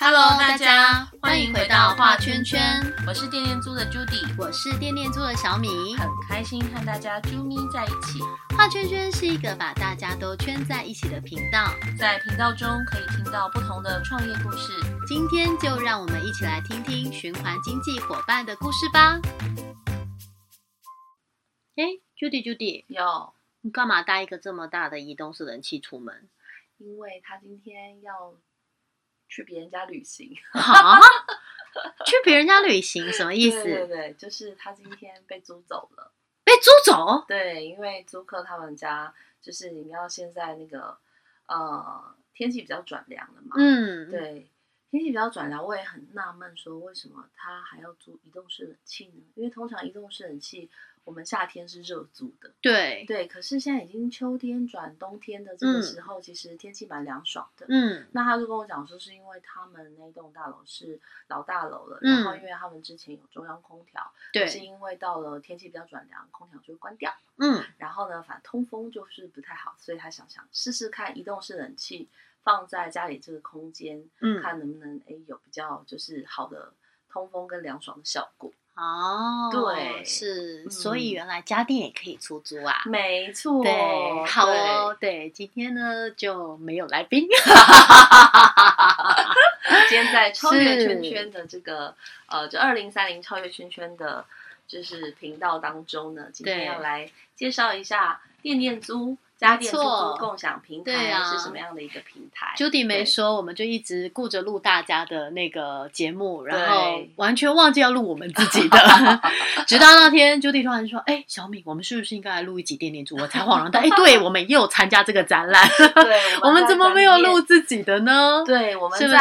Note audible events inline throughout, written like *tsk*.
Hello，大家欢迎回到画圈圈，我是电电租的 Judy，我是电电租的小米，很开心和大家啾咪在一起。画圈圈是一个把大家都圈在一起的频道，在频道中可以听到不同的创业故事。今天就让我们一起来听听循环经济伙伴的故事吧。哎，Judy，Judy，有你干嘛带一个这么大的移动式冷气出门？因为他今天要。去别人家旅行啊？*laughs* 去别人家旅行什么意思？对对，就是他今天被租走了。被租走？对，因为租客他们家就是你要现在那个呃天气比较转凉了嘛。嗯，对，天气比较转凉，我也很纳闷，说为什么他还要租移动式冷气呢？因为通常移动式冷气。我们夏天是热足的，对。对，可是现在已经秋天转冬天的这个时候，其实天气蛮凉爽的。嗯，那他就跟我讲说，是因为他们那栋大楼是老大楼了，然后因为他们之前有中央空调，对，是因为到了天气比较转凉，空调就会关掉。嗯，然后呢，反正通风就是不太好，所以他想想试试看移动式冷气放在家里这个空间，嗯，看能不能诶有比较就是好的通风跟凉爽的效果。哦，对，是，所以原来家电也可以出租啊，没错，对，好哦，对，今天呢就没有来宾，*laughs* 今天在超越圈圈的这个呃，就二零三零超越圈圈的，就是频道当中呢，今天要来介绍一下电电租。家电出租共享平台是什么样的一个平台？Judy 没说，我们就一直顾着录大家的那个节目，然后完全忘记要录我们自己的。*laughs* *laughs* 直到那天，Judy 突然说：“哎，小敏，我们是不是应该来录一集电电猪？”我才恍然大悟，哎，对，我们也有参加这个展览。对，我们 *laughs* 怎么没有录自己的呢？对，我们在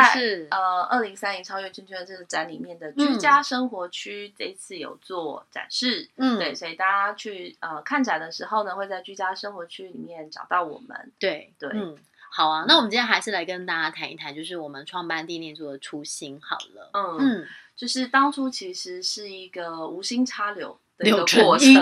呃二零三零超越圈圈这个展里面的居家生活区，这一次有做展示。嗯，对，所以大家去呃看展的时候呢，会在居家生活区里面。面找到我们，对对，嗯，好啊，那我们今天还是来跟大家谈一谈，就是我们创办地念做的初心好了，嗯嗯，就是当初其实是一个无心插柳的一个 *laughs* 过程，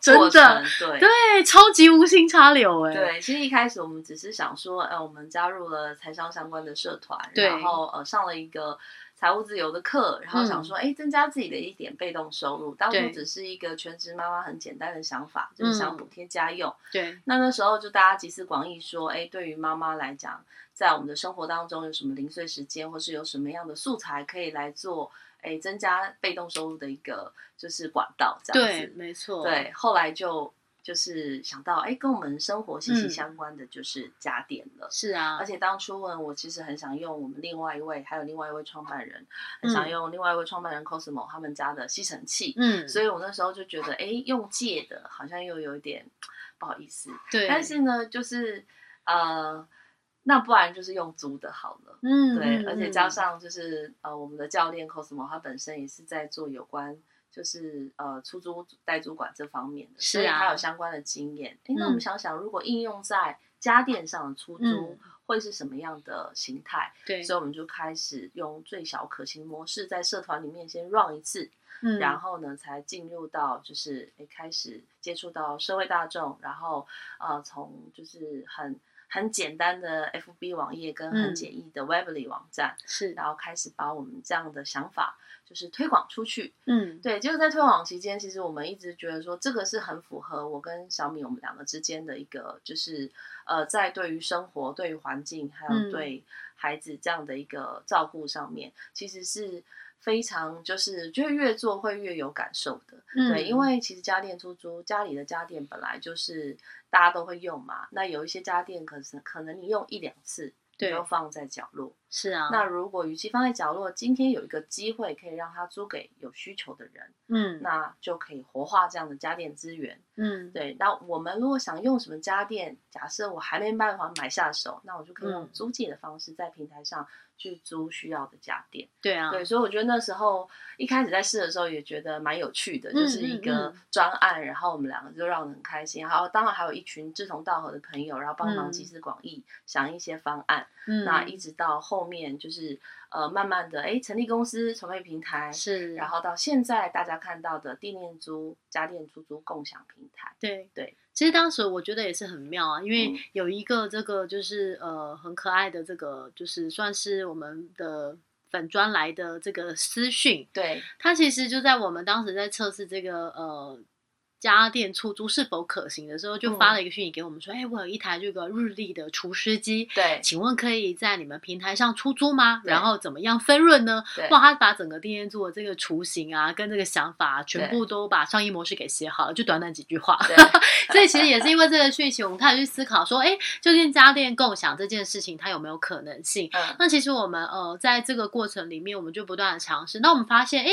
真的，对。对，超级无心插柳，哎，对，其实一开始我们只是想说，呃，我们加入了财商相关的社团，然后呃上了一个。财务自由的课，然后想说，哎，增加自己的一点被动收入。当初只是一个全职妈妈很简单的想法，就是想补贴家用。对，那那时候就大家集思广益说，哎，对于妈妈来讲，在我们的生活当中有什么零碎时间，或是有什么样的素材可以来做，哎，增加被动收入的一个就是管道，这样子。对，没错。对，后来就。就是想到，哎，跟我们生活息息相关的就是家电了。是啊，而且当初呢我，其实很想用我们另外一位，还有另外一位创办人，很想用另外一位创办人 Cosmo 他们家的吸尘器。嗯，所以我那时候就觉得，哎，用借的好像又有一点不好意思。对，但是呢，就是呃，那不然就是用租的好了。嗯，对，而且加上就是呃，我们的教练 Cosmo 他本身也是在做有关。就是呃出租代租管这方面的，所以他有相关的经验。哎，那我们想想，如果应用在家电上的出租，会是什么样的形态？对，所以我们就开始用最小可行模式，在社团里面先 run 一次，嗯，然后呢，才进入到就是诶开始接触到社会大众，然后呃从就是很很简单的 FB 网页跟很简易的 Webly 网站，是，然后开始把我们这样的想法。就是推广出去，嗯，对，就是在推广期间，其实我们一直觉得说，这个是很符合我跟小米我们两个之间的一个，就是呃，在对于生活、对于环境，还有对孩子这样的一个照顾上面，其实是非常就是觉得越做会越有感受的，对，因为其实家电出租，家里的家电本来就是大家都会用嘛，那有一些家电可是可能你用一两次。对就放在角落，是啊。那如果与其放在角落，今天有一个机会可以让它租给有需求的人，嗯，那就可以活化这样的家电资源，嗯，对。那我们如果想用什么家电，假设我还没办法买下手，那我就可以用租借的方式在平台上。去租需要的家电，对啊，对，所以我觉得那时候一开始在试的时候也觉得蛮有趣的，就是一个专案，然后我们两个就让人很开心，然后当然还有一群志同道合的朋友，然后帮忙集思广益想一些方案，那一直到后面就是呃慢慢的哎成立公司筹备平台是，然后到现在大家看到的地面租家电出租共享平台，对。对。其实当时我觉得也是很妙啊，因为有一个这个就是呃很可爱的这个就是算是我们的粉专来的这个私讯，对，他其实就在我们当时在测试这个呃。家电出租是否可行的时候，就发了一个讯息给我们说：“哎，我有一台这个日立的除湿机，对，请问可以在你们平台上出租吗？然后怎么样分润呢？”哇，他把整个电电做的这个雏形啊，跟这个想法全部都把商业模式给写好了，就短短几句话。*laughs* 所以其实也是因为这个讯息，我们开始去思考说：“哎，究竟家电共享这件事情它有没有可能性？”那其实我们呃在这个过程里面，我们就不断的尝试。那我们发现，哎，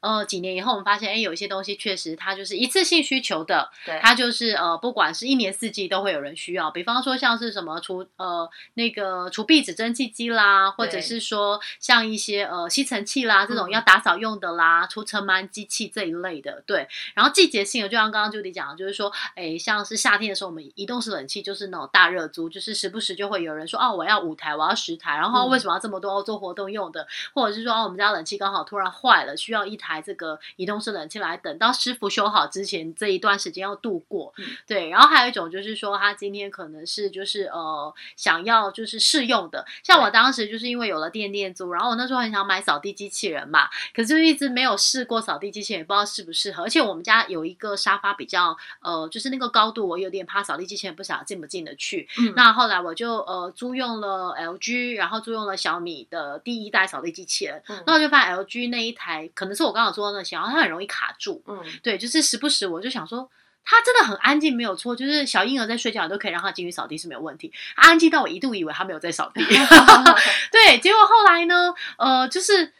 呃，几年以后我们发现，哎，有一些东西确实它就是一次性。需求的，对，它就是呃，不管是一年四季都会有人需要。比方说像是什么除呃那个除壁纸蒸汽机啦，或者是说像一些呃吸尘器啦这种要打扫用的啦，除尘螨机器这一类的，对。然后季节性的，就像刚刚 Judy 讲的，就是说，哎，像是夏天的时候，我们移动式冷气就是那种大热租，就是时不时就会有人说，哦，我要五台，我要十台，然后为什么要这么多做活动用的？或者是说，哦，我们家冷气刚好突然坏了，需要一台这个移动式冷气来等到师傅修好之前。这一段时间要度过，对，然后还有一种就是说，他今天可能是就是呃想要就是试用的，像我当时就是因为有了电电租，然后我那时候很想买扫地机器人嘛，可是就一直没有试过扫地机器人，也不知道适不适合，而且我们家有一个沙发比较呃就是那个高度，我有点怕扫地机器人不晓得进不进得去，那后来我就呃租用了 LG，然后租用了小米的第一代扫地机器人，那我就发现 LG 那一台可能是我刚好说的那些，然后它很容易卡住，嗯，对，就是时不时我就。想说，他真的很安静，没有错。就是小婴儿在睡觉，都可以让他进去扫地是没有问题。安静到我一度以为他没有在扫地。*laughs* *laughs* 对，结果后来呢，呃，就是。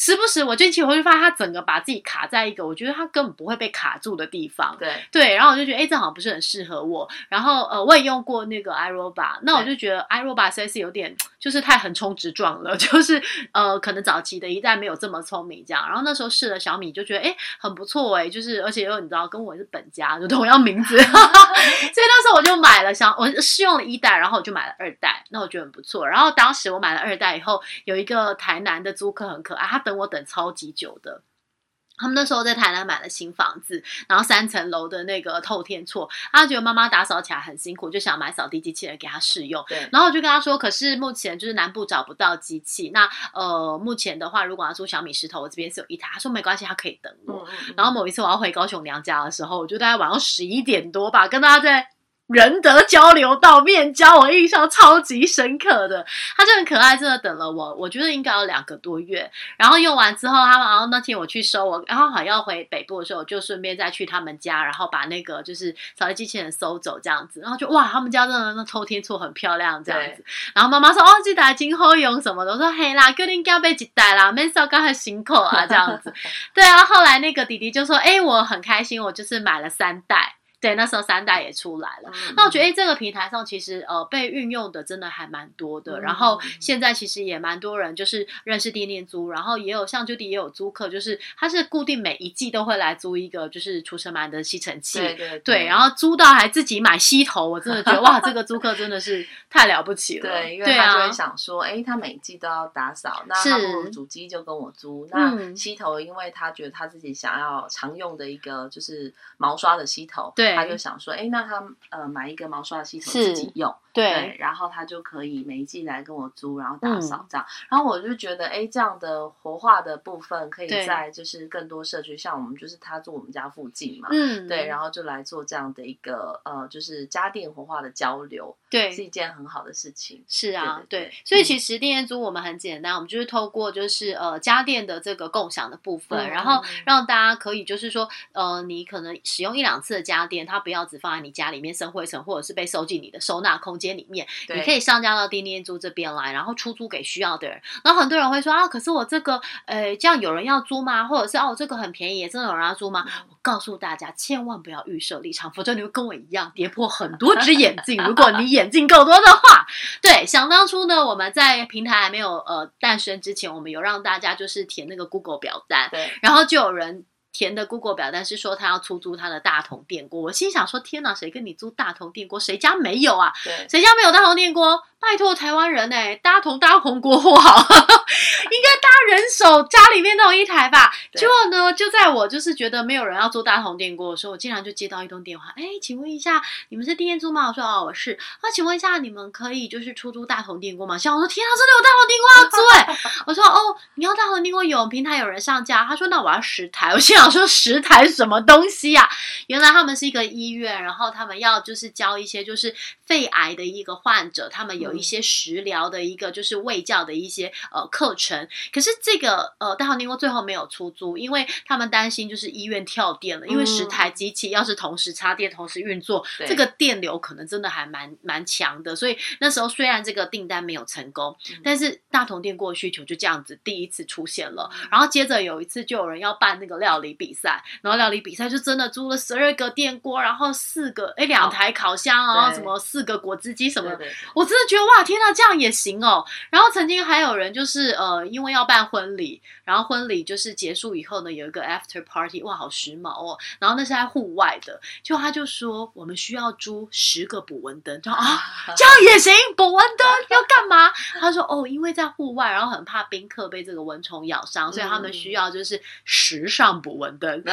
时不时我进去，我就发现他整个把自己卡在一个我觉得他根本不会被卡住的地方。对对，然后我就觉得，哎，这好像不是很适合我。然后呃，我也用过那个 iRobot，那我就觉得 iRobot 实在是有点就是太横冲直撞了，*laughs* 就是呃，可能早期的一代没有这么聪明这样。然后那时候试了小米，就觉得哎很不错哎，就是而且又你知道跟我是本家，就同样名字，*laughs* 所以那时候我就买了小，我试用了一代，然后我就买了二代，那我觉得很不错。然后当时我买了二代以后，有一个台南的租客很可爱，他等。等我等超级久的，他们那时候在台南买了新房子，然后三层楼的那个透天厝，他觉得妈妈打扫起来很辛苦，就想买扫地机器人给他试用。对，然后我就跟他说，可是目前就是南部找不到机器，那呃，目前的话，如果要租小米石头，我这边是有一台。他说没关系，他可以等我。然后某一次我要回高雄娘家的时候，我就大概晚上十一点多吧，跟大家在。仁德交流道面交，我印象超级深刻的，他就很可爱，真的等了我，我觉得应该有两个多月。然后用完之后，他们然后那天我去收我，然后好要回北部的时候，我就顺便再去他们家，然后把那个就是扫地机器人收走这样子。然后就哇，他们家真的那偷天厝很漂亮这样子。然后妈妈说：“哦，这台今后用什么的？”我说：“嘿啦，肯定要被几代啦，没少刚很辛苦啊这样子。*laughs* ”对啊，后来那个弟弟就说：“哎，我很开心，我就是买了三代。”对，那时候三代也出来了。那我觉得，哎，这个平台上其实呃被运用的真的还蛮多的。然后现在其实也蛮多人就是认识电电租，然后也有像 Judy 也有租客，就是他是固定每一季都会来租一个就是除尘螨的吸尘器。对对对。然后租到还自己买吸头，我真的觉得哇，这个租客真的是太了不起了。对，因为他就会想说，哎，他每季都要打扫，那他不如主机就跟我租。那吸头，因为他觉得他自己想要常用的一个就是毛刷的吸头。对。他就想说，哎，那他呃买一个毛刷系统自己用，对，然后他就可以每一季来跟我租，然后打扫这样。然后我就觉得，哎，这样的活化的部分可以在就是更多社区，像我们就是他住我们家附近嘛，嗯，对，然。后就来做这样的一个呃，就是家电活化的交流，对，是一件很好的事情。是啊，对，所以其实电业租我们很简单，我们就是透过就是呃家电的这个共享的部分，然后让大家可以就是说呃，你可能使用一两次的家电。它不要只放在你家里面生灰尘，或者是被收进你的收纳空间里面。你可以上架到钉钉租这边来，然后出租给需要的人。然后很多人会说啊，可是我这个，呃，这样有人要租吗？或者是哦，这个很便宜，真的有人要租吗？我告诉大家，千万不要预设立场，否则你会跟我一样跌破很多只眼镜。如果你眼镜够多的话，*laughs* 对，想当初呢，我们在平台还没有呃诞生之前，我们有让大家就是填那个 Google 表单，对，然后就有人。填的 Google 表单是说他要出租他的大同电锅，我心想说天哪，谁跟你租大同电锅？谁家没有啊？谁家没有大同电锅？拜托台湾人哎，大同大同国货好，*laughs* 应该搭人手家里面都有一台吧？结果呢，就在我就是觉得没有人要租大同电锅的时候，我竟然就接到一通电话，哎，请问一下，你们是电租吗？我说哦，我是。那请问一下，你们可以就是出租大同电锅吗？像我说，天啊，真的有大同电锅要租哎！*laughs* 我说哦，你要大同电锅有平台有人上架。他说那我要十台。*laughs* 我心想说十台什么东西呀？原来他们是一个医院，然后他们要就是教一些就是肺癌的一个患者，他们有。一些食疗的一个就是卫教的一些呃课程，可是这个呃大号宁锅最后没有出租，因为他们担心就是医院跳电了，因为十台机器要是同时插电同时运作，这个电流可能真的还蛮蛮强的，所以那时候虽然这个订单没有成功，但是大同电锅需求就这样子第一次出现了，然后接着有一次就有人要办那个料理比赛，然后料理比赛就真的租了十二个电锅，然后四个哎两台烤箱，然后什么四个果汁机什么的，我真的觉得。哇天呐，这样也行哦！然后曾经还有人就是呃，因为要办婚礼，然后婚礼就是结束以后呢，有一个 after party，哇，好时髦哦！然后那是在户外的，就他就说我们需要租十个捕蚊灯，就 *laughs* 啊，这样也行，捕蚊灯要干嘛？他说哦，因为在户外，然后很怕宾客被这个蚊虫咬伤，所以他们需要就是时尚捕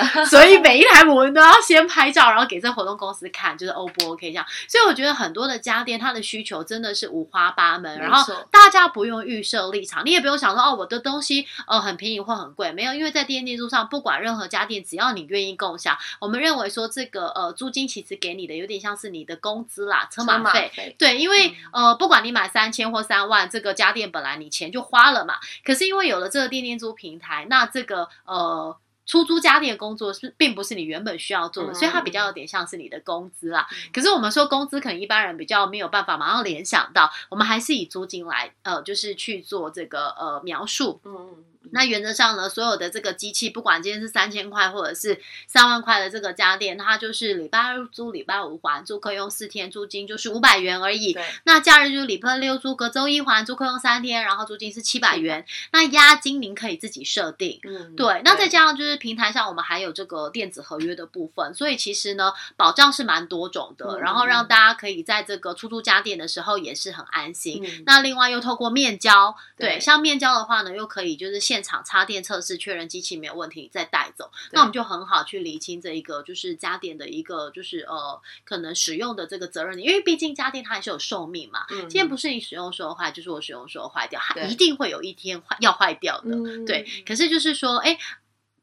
*laughs* 所以每一台捕蚊灯要先拍照，然后给这活动公司看，就是 O 不 OK 这样。所以我觉得很多的家电它的需求真的是。五花八门，然后大家不用预设立场，你也不用想说哦，我的东西呃很便宜或很贵，没有，因为在电电租上，不管任何家电，只要你愿意共享，我们认为说这个呃租金其实给你的有点像是你的工资啦，车马费，对，因为呃不管你买三千或三万，这个家电本来你钱就花了嘛，可是因为有了这个电电租平台，那这个呃。出租家电工作是并不是你原本需要做的，所以它比较有点像是你的工资啦。可是我们说工资，可能一般人比较没有办法马上联想到，我们还是以租金来呃，就是去做这个呃描述。嗯嗯。那原则上呢，所有的这个机器，不管今天是三千块或者是三万块的这个家电，它就是礼拜二租，礼拜五还，租客用四天，租金就是五百元而已。那假日就是礼拜六租，隔周一还，租客用三天，然后租金是七百元。那押金您可以自己设定。嗯，对。那再加上就是平台上我们还有这个电子合约的部分，所以其实呢，保障是蛮多种的，然后让大家可以在这个出租家电的时候也是很安心。那另外又透过面交，对，像面交的话呢，又可以就是现现场插电测试，确认机器没有问题，再带走，那我们就很好去理清这一个就是家电的一个就是呃可能使用的这个责任，因为毕竟家电它还是有寿命嘛。今天不是你使用时候坏，就是我使用时候坏掉，它一定会有一天坏要坏掉的。对，可是就是说，哎，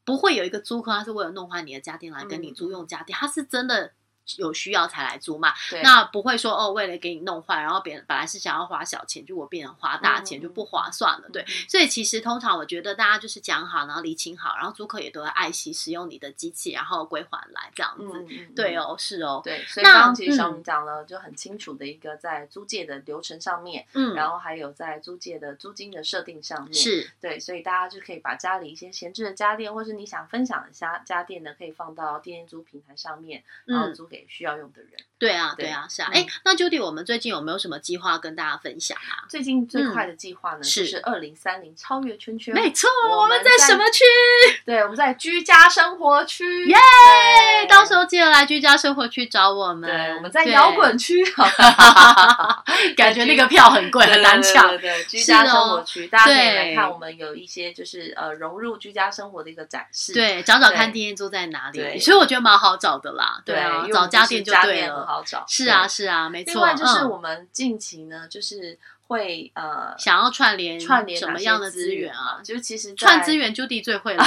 不会有一个租客他是为了弄坏你的家电来跟你租用家电，他是真的。有需要才来租嘛？那不会说哦，为了给你弄坏，然后别人本来是想要花小钱，就我变成花大钱就不划算了。对，所以其实通常我觉得大家就是讲好，然后理清好，然后租客也都会爱惜使用你的机器，然后归还来这样子。对哦，是哦。对，所以刚刚其实小明讲了就很清楚的一个在租借的流程上面，嗯，然后还有在租借的租金的设定上面，是对，所以大家就可以把家里一些闲置的家电，或是你想分享的家家电呢，可以放到电电租平台上面，然后租给需要用的人。对啊，对啊，是啊。哎，那 Judy，我们最近有没有什么计划跟大家分享啊？最近最快的计划呢，就是二零三零超越圈圈。没错，我们在什么区？对，我们在居家生活区。耶！到时候记得来居家生活区找我们。对，我们在摇滚区。*laughs* 感觉那个票很贵，很难抢。对对，居家生活区，大家可以来看我们有一些就是呃融入居家生活的一个展示。对，找找看店租在哪里。所以我觉得蛮好找的啦。对啊，找家电就对了。好找。是啊，是啊，没错。另外就是我们近期呢，就是会呃想要串联串联什么样的资源啊？就其实串资源，Judy 最会 *laughs* 啦。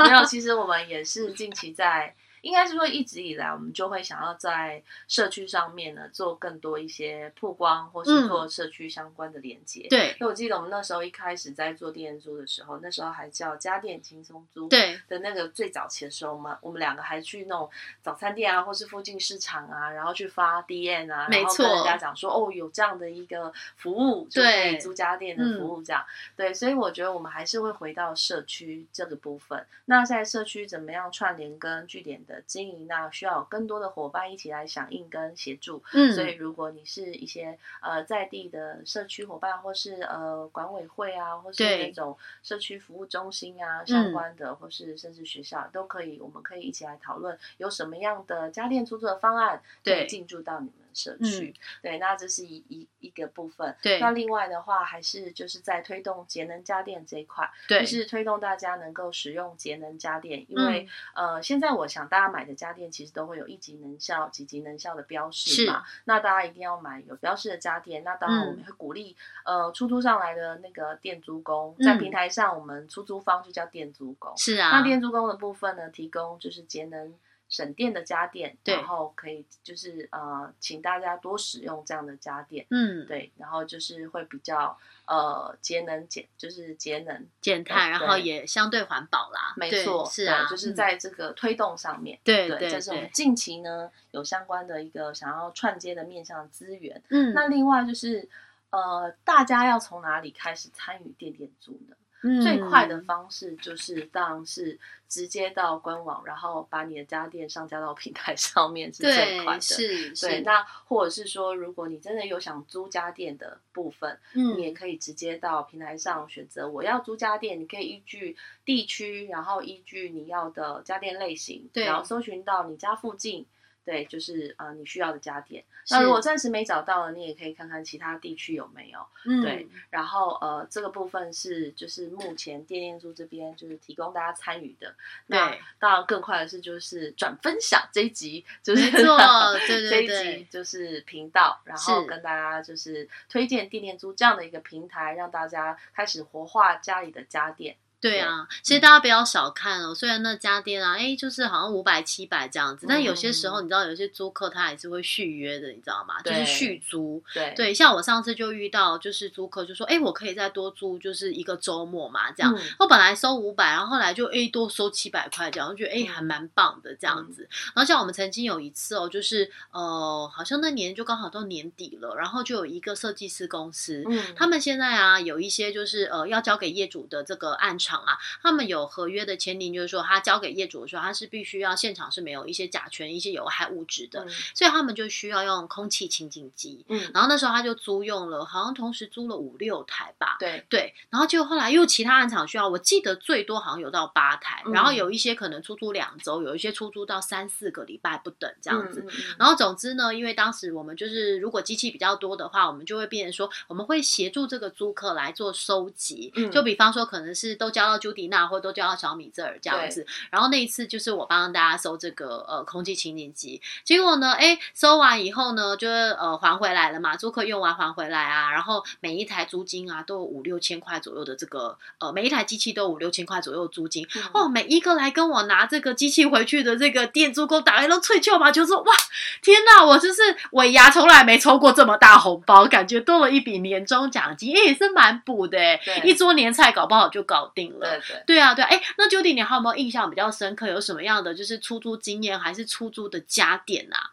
没有，其实我们也是近期在。应该是说，一直以来我们就会想要在社区上面呢做更多一些曝光，或是做社区相关的连接。对，因为我记得我们那时候一开始在做店租的时候，那时候还叫家电轻松租。对的那个最早期的时候，我们我们两个还去那种早餐店啊，或是附近市场啊，然后去发 D N 啊，然后跟人家讲说，哦，有这样的一个服务，就可以租家电的服务这样。对，所以我觉得我们还是会回到社区这个部分。那在社区怎么样串联跟据点的？经营那需要更多的伙伴一起来响应跟协助，嗯，所以如果你是一些呃在地的社区伙伴，或是呃管委会啊，或是那种社区服务中心啊相关的，或是甚至学校都可以，我们可以一起来讨论有什么样的家电出租的方案可以进驻到你们。社区。对，那这是一一一个部分。对，那另外的话，还是就是在推动节能家电这一块，就是推动大家能够使用节能家电。因为呃，现在我想大家买的家电其实都会有一级能效、几级能效的标识嘛。那大家一定要买有标识的家电。那当然我们会鼓励呃出租上来的那个电租工，在平台上我们出租方就叫电租工。是啊，那电租工的部分呢，提供就是节能。省电的家电，然后可以就是呃，请大家多使用这样的家电，嗯，对，然后就是会比较呃节能减，就是节能减碳，然后也相对环保啦，没错，是啊，就是在这个推动上面，对对，这是我们近期呢有相关的一个想要串接的面向资源，嗯，那另外就是呃，大家要从哪里开始参与电电租呢？最快的方式就是，当然是直接到官网，然后把你的家电上架到 *laughs* 平台上面是最快的。是，对。那或者是说，如果你真的有想租家电的部分，嗯，你也可以直接到平台上选择我要租家电。你可以依据地区，然后依据你要的家电类型，然后搜寻到你家附近。对，就是呃，你需要的家电。那如果暂时没找到了，你也可以看看其他地区有没有。嗯，对。然后呃，这个部分是就是目前电电租这边就是提供大家参与的。那当然更快的是就是转分享这一集，就是做对对 *laughs* 对，就是频道，然后跟大家就是推荐电电租这样的一个平台，让大家开始活化家里的家电。对啊，其实大家不要小看哦。虽然那家店啊，哎，就是好像五百、七百这样子，但有些时候你知道，有些租客他还是会续约的，你知道吗？就是续租。对对，像我上次就遇到，就是租客就说，哎，我可以再多租就是一个周末嘛，这样。我本来收五百，然后后来就哎多收七百块这样，我觉得哎还蛮棒的这样子。然后像我们曾经有一次哦，就是呃，好像那年就刚好到年底了，然后就有一个设计师公司，嗯，他们现在啊有一些就是呃要交给业主的这个案场。啊，他们有合约的签订，就是说他交给业主的时候，他是必须要现场是没有一些甲醛、一些有害物质的，所以他们就需要用空气清净机。嗯，然后那时候他就租用了，好像同时租了五六台吧。对对，然后就后来又其他暗场需要，我记得最多好像有到八台，然后有一些可能出租两周，有一些出租到三四个礼拜不等这样子。然后总之呢，因为当时我们就是如果机器比较多的话，我们就会变成说我们会协助这个租客来做收集，就比方说可能是都交。交到朱迪娜，或者都叫到小米这儿这样子。然后那一次就是我帮大家收这个呃空气清净机，结果呢，哎，收完以后呢，就是呃还回来了嘛，租客用完还回来啊。然后每一台租金啊都有五六千块左右的这个呃每一台机器都有五六千块左右租金哦。每一个来跟我拿这个机器回去的这个店租工打开都吹球嘛，就说哇天哪，我就是尾牙从来没抽过这么大红包，感觉多了一笔年终奖金，也是蛮补的哎，一桌年菜搞不好就搞定。对对对啊对，哎，那 Judy，你还有没有印象比较深刻？有什么样的就是出租经验，还是出租的家电啊？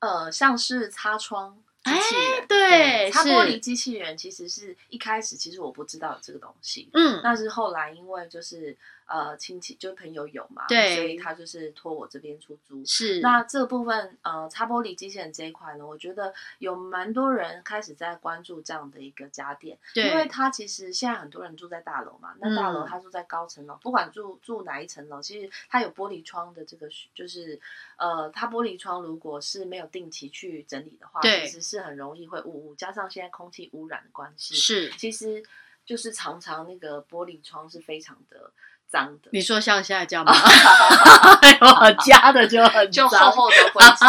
呃，像是擦窗机器人，对，擦玻璃机器人，其实是一开始其实我不知道这个东西，嗯，但是后来因为就是。呃，亲戚就朋友有嘛，对，所以他就是托我这边出租。是，那这部分呃，擦玻璃机器人这一块呢，我觉得有蛮多人开始在关注这样的一个家电，对，因为他其实现在很多人住在大楼嘛，那大楼他住在高层楼，不管住住哪一层楼，其实他有玻璃窗的这个，就是呃，他玻璃窗如果是没有定期去整理的话，其实是很容易会雾雾，加上现在空气污染的关系，是，其实就是常常那个玻璃窗是非常的。脏的，你说像现在这样吗？*laughs* 我加的就很就厚厚的灰尘，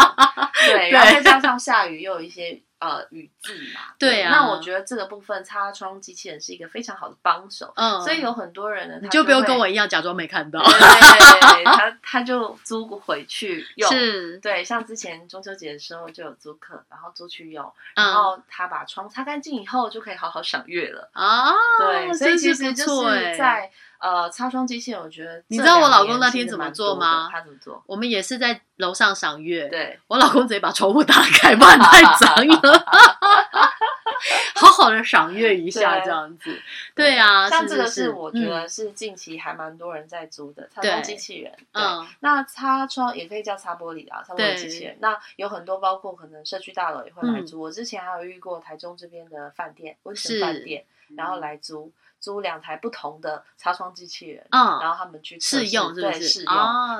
对，然后再加上下雨又有一些呃语字嘛，对啊。那我觉得这个部分擦窗机器人是一个非常好的帮手，嗯，所以有很多人呢，你就不用跟我一样假装没看到，对，*laughs* 他他就租回去用，是，对，像之前中秋节的时候就有租客，然后租去用，然后他把窗擦干净以后就可以好好赏月了啊，对，所以其实就是在。呃，擦窗机器人，我觉得你知道我老公那天怎么做吗？他怎么做？我们也是在楼上赏月。对，我老公直接把窗户打开，不然太脏了。*laughs* *laughs* 好好的赏月一下这样子。对啊，像这个是我觉得是近期还蛮多人在租的擦窗机器人。嗯，那擦窗也可以叫擦玻璃啊，擦玻璃机器人。那有很多包括可能社区大楼也会来租。我之前还有遇过台中这边的饭店温泉饭店，然后来租。租两台不同的擦窗机器人，嗯，然后他们去试用，对试用。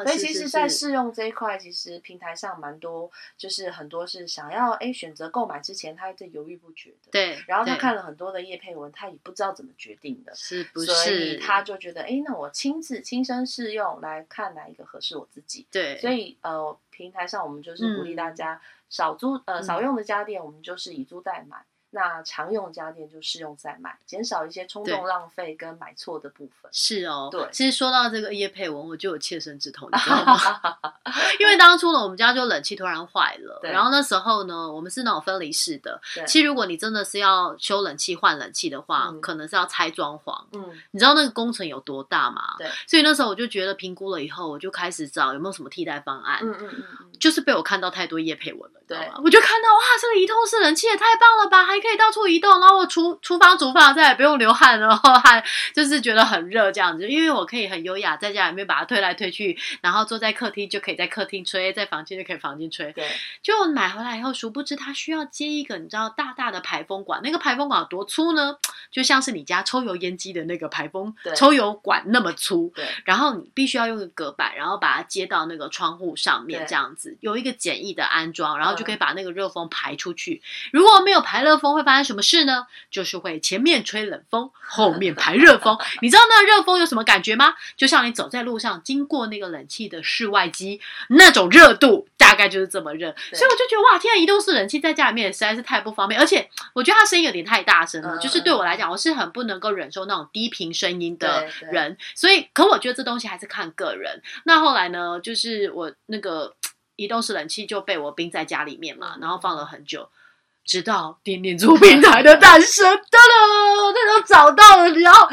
所以其实，在试用这一块，其实平台上蛮多，就是很多是想要哎选择购买之前，他在犹豫不决的。对。然后他看了很多的叶配文，他也不知道怎么决定的，是不是？所以他就觉得，哎，那我亲自亲身试用来看哪一个合适我自己。对。所以呃，平台上我们就是鼓励大家少租呃少用的家电，我们就是以租代买。那常用家电就试用再买，减少一些冲动浪费跟买错的部分。是哦，对。其实说到这个叶佩文，我就有切身之痛，你知道吗？*laughs* 因为当初呢，我们家就冷气突然坏了，然后那时候呢，我们是那种分离式的。其实如果你真的是要修冷气、换冷气的话，可能是要拆装潢。嗯，你知道那个工程有多大吗？对。所以那时候我就觉得评估了以后，我就开始找有没有什么替代方案。嗯嗯嗯。就是被我看到太多叶佩文了，对吗？我就看到哇，这个移动式冷气也太棒了吧，还可以到处移动。然后我厨厨房煮饭再也不用流汗，然后还就是觉得很热这样子，因为我可以很优雅在家里面把它推来推去，然后坐在客厅就可以在客厅吹，在房间就可以房间吹。对，就买回来以后，殊不知它需要接一个你知道大大的排风管，那个排风管有多粗呢？就像是你家抽油烟机的那个排风抽油管那么粗。对，然后你必须要用个隔板，然后把它接到那个窗户上面这样子，有一个简易的安装，然后就可以把那个热风排出去。如果没有排热风，会发生什么事呢？就是会前面吹冷风，后面排热风。*laughs* 你知道那热风有什么感觉吗？就像你走在路上，经过那个冷气的室外机，那种热度大概就是这么热。所以我就觉得哇，天啊，移动式冷气在家里面实在是太不方便，而且我觉得它声音有点太大声了。就是对我来讲，我是很不能够忍受那种低频声音的人。所以，可我觉得这东西还是看个人。那后来呢，就是我那个 *tsk* 移动式冷气就被我冰在家里面嘛，然后放了很久。直到点点租平台的诞生，噔噔，他都找到了，然后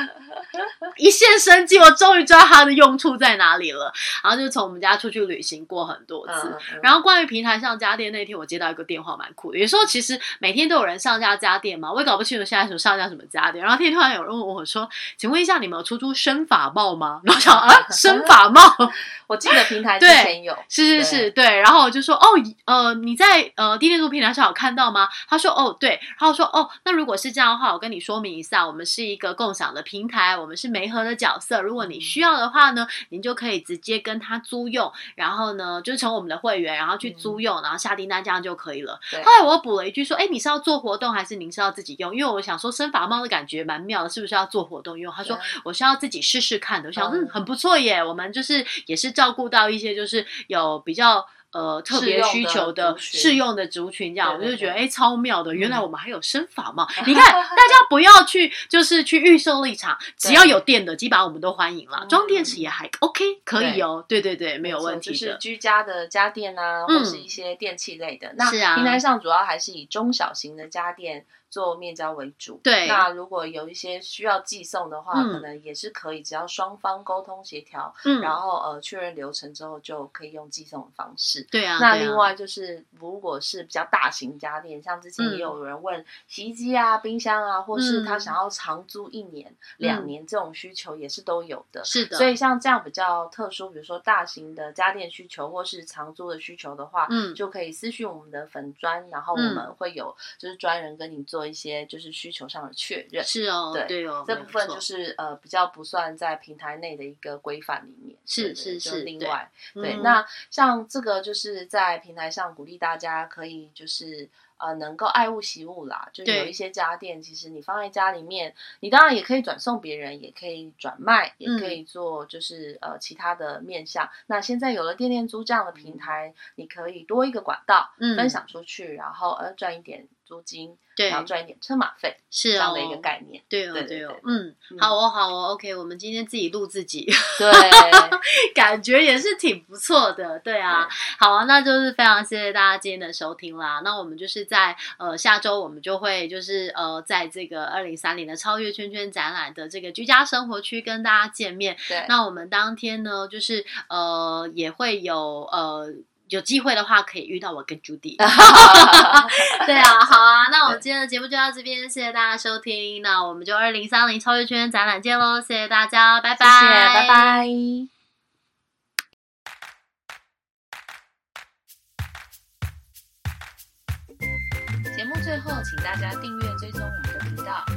一线生机，我终于知道它的用处在哪里了。然后就从我们家出去旅行过很多次。然后关于平台上家电那天，我接到一个电话，蛮酷的。有时候其实每天都有人上架家电嘛，我也搞不清楚现在什么上架什么家电。然后天突然有人问我说：“请问一下，你们有出租生法帽吗？”然后想啊，生法帽，*laughs* 我记得平台之前有，是是是，对。然后我就说：“哦，呃，你在呃低电租平台上有看到吗？”他说：“哦，对。”然后说：“哦，那如果是这样的话，我跟你说明一下，我们是一个共享的平台，我们是媒合的角色。如果你需要的话呢，您就可以直接跟他租用，然后呢，就是成我们的会员，然后去租用，然后下订单这样就可以了。”后来我补了一句说：“哎，你是要做活动，还是您是要自己用？因为我想说生发帽的感觉蛮妙的，是不是要做活动用？”他说：“我是要自己试试看的。”我想嗯，很不错耶，我们就是也是照顾到一些就是有比较。呃，特别需求的适用的族群，这样我就觉得哎，超妙的。原来我们还有生法嘛？*laughs* 你看，大家不要去，就是去预售立场，只要有电的，基本上我们都欢迎了。装电池也还 OK，可以哦。对对对，没有问题。就是居家的家电啊，或是一些电器类的。那平台上主要还是以中小型的家电。做面交为主，对。那如果有一些需要寄送的话，可能也是可以，只要双方沟通协调，嗯，然后呃确认流程之后，就可以用寄送的方式。对啊。那另外就是，如果是比较大型家电，像之前也有人问洗衣机啊、冰箱啊，或是他想要长租一年、两年这种需求，也是都有的。是的。所以像这样比较特殊，比如说大型的家电需求或是长租的需求的话，嗯，就可以私讯我们的粉砖，然后我们会有就是专人跟你做。做一些就是需求上的确认，是哦，对对哦，这部分就是呃比较不算在平台内的一个规范里面，是是是。另外，对，那像这个就是在平台上鼓励大家可以就是呃能够爱物惜物啦，就有一些家电，其实你放在家里面，你当然也可以转送别人，也可以转卖，也可以做就是呃其他的面向。那现在有了电电租这样的平台，你可以多一个管道分享出去，然后呃赚一点。租金，对，然后赚一点车马费，是这样的一个概念。对哦，对哦，嗯，好哦，好哦，OK，我们今天自己录自己，对，*laughs* 感觉也是挺不错的。对啊，好啊，那就是非常谢谢大家今天的收听啦。那我们就是在呃下周，我们就会就是呃在这个二零三零的超越圈圈展览的这个居家生活区跟大家见面。对，那我们当天呢，就是呃也会有呃。有机会的话可以遇到我跟 Judy。*laughs* *laughs* 对啊，好啊，那我们今天的节目就到这边，谢谢大家收听，那我们就二零三零超越圈展览见喽，谢谢大家，拜拜，拜拜。节目最后，请大家订阅追踪我们的频道。